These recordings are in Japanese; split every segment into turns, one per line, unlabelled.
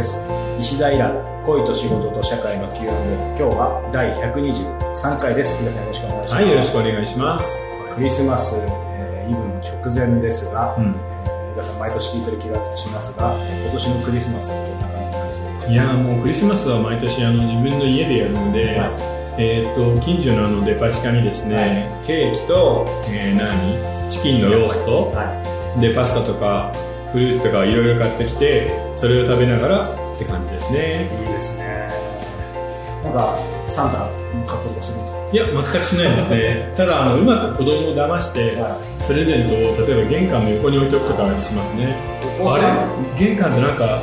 です。石田イラ恋と仕事と社会の Q&A 今日は第123回です。皆さんよろしくお願いします。
はい、よろしくお願いします。
クリスマス、えーイブの直前ですが、
うん。
えー皆さん毎年聞いてる気がしますがえー今年のクリスマスはどんな感じなんですか？
いや、もうクリスマスは毎年あの自分の家でやるので、
はい。
えーっと、近所のあのデパ地下にですね、ケーキと、えー何？チキンのロースト、
は
で、パスタとか、フルーツとかいろいろ買ってきて、それを食べながらって感じですね。
いいいですね。なんかサンタ買ったりとかするんですか？
いや、全くしないですね。ただ、あの、うまく子供を騙して、
は
プレゼントを例えば玄関の横に置いておくとかしますね。あれ？玄関でなんか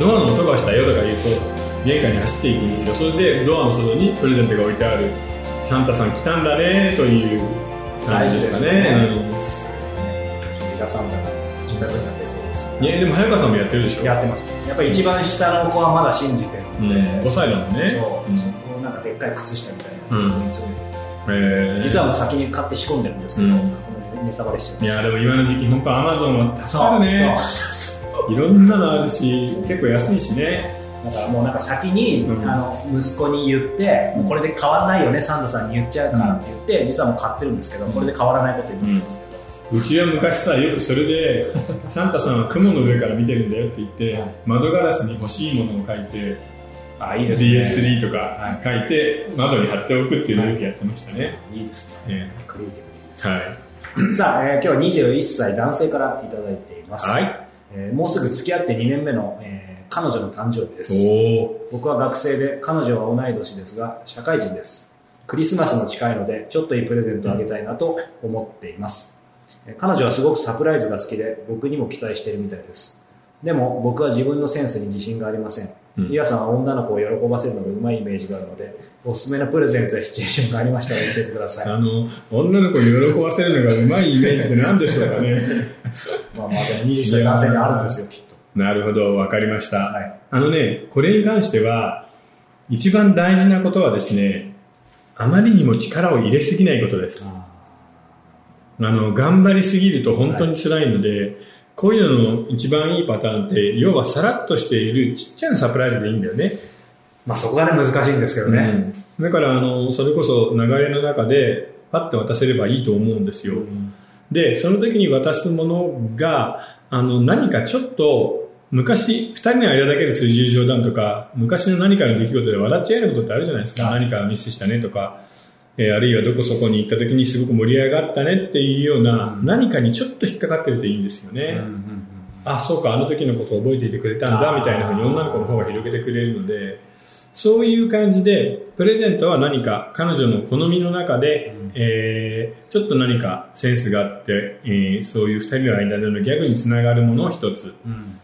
ドアの音がしたよとか言うと玄関に走っていくんですよ。それでドアの外にプレゼントが置いてあるサンタさん来たんだねという感じですかね。
大事す
うんいやでも早川さんもやってるでしょ？
やってます。やっぱり一番下の子はまだ信じてる
うん
ので、
5歳だもんね。
そう、
うん。
そこをなんかでっかい靴下みたいな
うん
そこに詰めて、
えー。
実はもう先に買って仕込んでるんですけど、
うん。
ネタバレしちゃ
いやでも今の時期本当アマゾンは助かるね。
そう。
いろんなのあるし結構安いしね。
だからもうなんか先に、
うん。
あの息子に言って、もうこれで変わらないよねサンタさんに言っちゃうからって言って、実はもう買ってるんですけど、これで変わらないこと言ってるんです
うちは昔さよくそれで サンタさんは雲の上から見てるんだよって言って窓ガラスに欲しいものを書いて
あいいですね。
DS3 とか書いて窓に貼っておくっていうのをよくやってましたね、
い。いですね。
え
クリエイテ
えはい。
さあ、えー今日は21歳男性からいただいています、
はい。
えーもうすぐ付き合って2年目の、えー彼女の誕生日です。僕は学生で彼女は同い年ですが社会人です。クリスマスも近いのでちょっといいプレゼントをあげたいなと思っています。え彼女はすごくサプライズが好きで僕にも期待しているみたいです。でも僕は自分のセンスに自信がありません。
うん。
イヤさんは女の子を喜ばせるのがうまいイメージがあるのでおすすめのプレゼントやシチュエーションがありましたら教えてください。
あの女の子を喜ばせるのがうまいイメージって何でしょうかね。
まあまあでも21歳男性にあるんですよきっと。
なるほどわかりました、
はい。
あのねこれに関しては一番大事なことはですねあまりにも力を入れすぎないことですあの頑張りすぎると本当に辛いので、こういうのの一番いいパターンって要はさらっとしているちっちゃなサプライズでいいんだよね。
まあそこがね難しいんですけどね、
うん。だからあのそれこそ流れの中でパッと渡せればいいと思うんですよ、でその時に渡すものがあの何かちょっと昔2人の間だけで通じる冗談とか昔の何かの出来事で笑っちゃえることってあるじゃないですか、
はい。
何かミスしたねとか、えーあるいはどこそこに行った時にすごく盛り上がったねっていうような、
うん
何かにちょっと引っかかってるといいんですよね、
うんうんうん
あそうかあの時のことを覚えていてくれたんだみたいなふうに女の子の方が広げてくれるのでそういう感じでプレゼントは何か彼女の好みの中で、
うん。
えーちょっと何かセンスがあって、えーそういう2人の間でのギャグにつながるものを一つ
うん。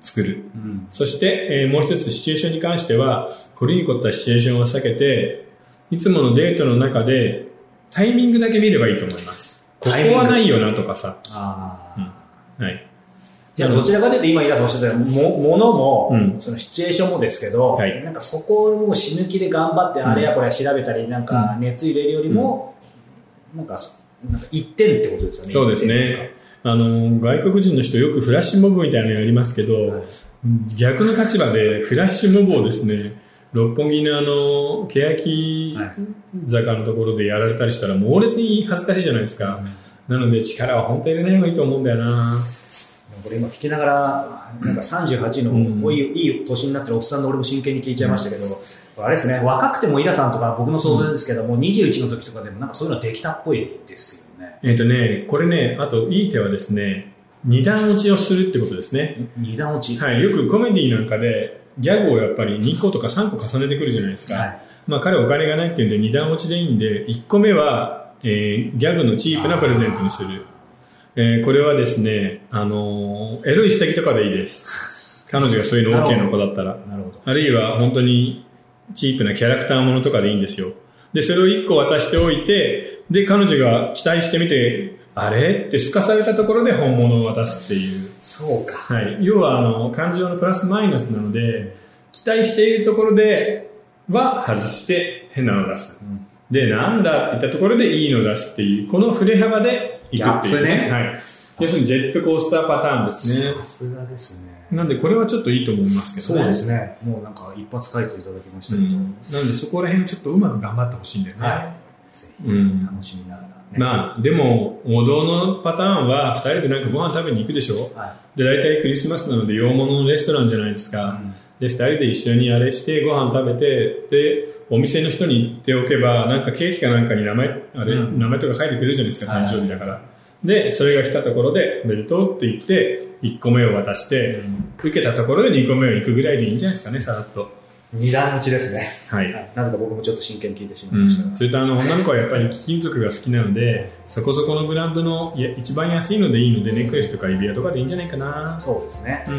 作る。
うん。
そして、えーもう一つシチュエーションに関してはこれに凝ったシチュエーションを避けていつものデートの中でタイミングだけ見ればいいと思います。ここはないよなとかさ、
ああ、
はい、
じゃあどちらかというと今、イラさんおっしゃったようにもものも、
うん。
そのシチュエーションもですけど、
はい。
なんかそこをもう死ぬ気で頑張って、あれやこれや調べたり、なんか熱入れるよりも、なんかそなんか一点ってことですよね。
そうですね。あの、外国人の人よくフラッシュモブみたいなのやりますけど、
はい。
逆の立場でフラッシュモブをですね、六本木のあの、欅
はい
坂のところでやられたりしたら猛烈に恥ずかしいじゃないですか。なので力は本当に入れない方がいいと思うんだよな。
これ今聞きながら、なんか38の、
うん
もういいいい年になってるおっさんの俺も真剣に聞いちゃいましたけど、あれですね、若くてもイラさんとか僕の想像ですけども、21の時とかでもなんかそういうのできたっぽいですよね。
えっ、とね、これね、あといい手はですね、二段落ちをするってことですね。
二段落ち？
はい、よくコメディなんかでギャグをやっぱり2個とか3個重ねてくるじゃないですか。
はい
まあ彼お金がないっていうんで二段落ちでいいんで、1個目は、えーギャグのチープなプレゼントにする。えーこれはですね、あのーエロい指摘とかでいいです。彼女がそういうの OK の子だったら。
なるほど。
あるいは本当にチープなキャラクターものとかでいいんですよ。で、それを1個渡しておいて、で、彼女が期待してみて、あれ？ってすかされたところで本物を渡すっていう。
そうか。
はい。要は、あの、感情のプラスマイナスなので、期待しているところでは外して変なのを出す。
うん
で、なんだって言ったところでいいのを出すっていう、この振れ幅でいくっていう、
ギャップね
はい。要するにジェットコースターパターンですね。
さすがですね。
なんでこれはちょっといいと思いますけどね。
そうですね。もうなんか一発書いていただきましたけど、
うん、なんでそこら辺ちょっとうまく頑張ってほしいんだよね。
はい。ぜひ、
うん
楽しみながらね。
まあ、でも、王道のパターンは、二人でなんかご飯食べに行くでしょ？
は
で、大体クリスマスなので洋物のレストランじゃないです
い。
か。で、二人で一緒にあれして、ご飯食べて、で、お店の人に言っておけば、なんかケーキかなんかに名前、あれ、
うん
名前とか書いてくれるじゃないですか、
はい
誕生日だから。で、それが来たところで、おめでとうって言って、1個目を渡して、受けたところで2個目を行くぐらいでいいんじゃないですかね、さらっと。
二段打ちですね。
はい。
はい。なぜか僕もちょっと真剣に聞いてしま
うん
いましたが。
それとあの女の子はやっぱり貴金属が好きなので、そこそこのブランドのいや一番安いのでいいので、ネックレスとか指輪とかでいいんじゃないかな。
そうですね。
うん。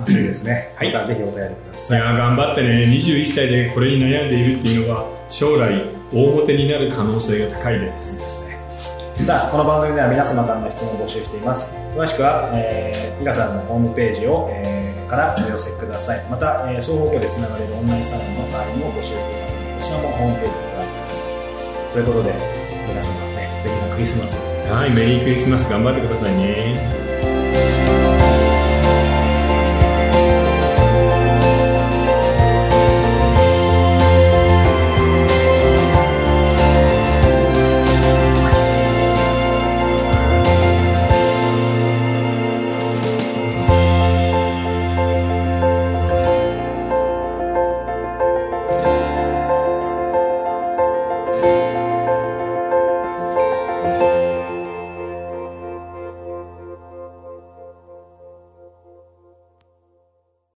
楽しみですね。
はい
またぜひお便りくだ
い
さい。
やー頑張ってね、21歳でこれに悩んでいるっていうのは、将来大モテになる可能性が高いです。
ですね。さあ、この番組では皆様からの質問を募集しています。詳しくは、えー、皆さんのホームページを、えーからお寄せください。また、えー、双方向でつながれるオンラインサロンの会員も募集していますので、こちらもホームページをご覧ください。ということで、皆様ね、素敵なクリスマス
はい、メリークリスマス頑張ってくださいね。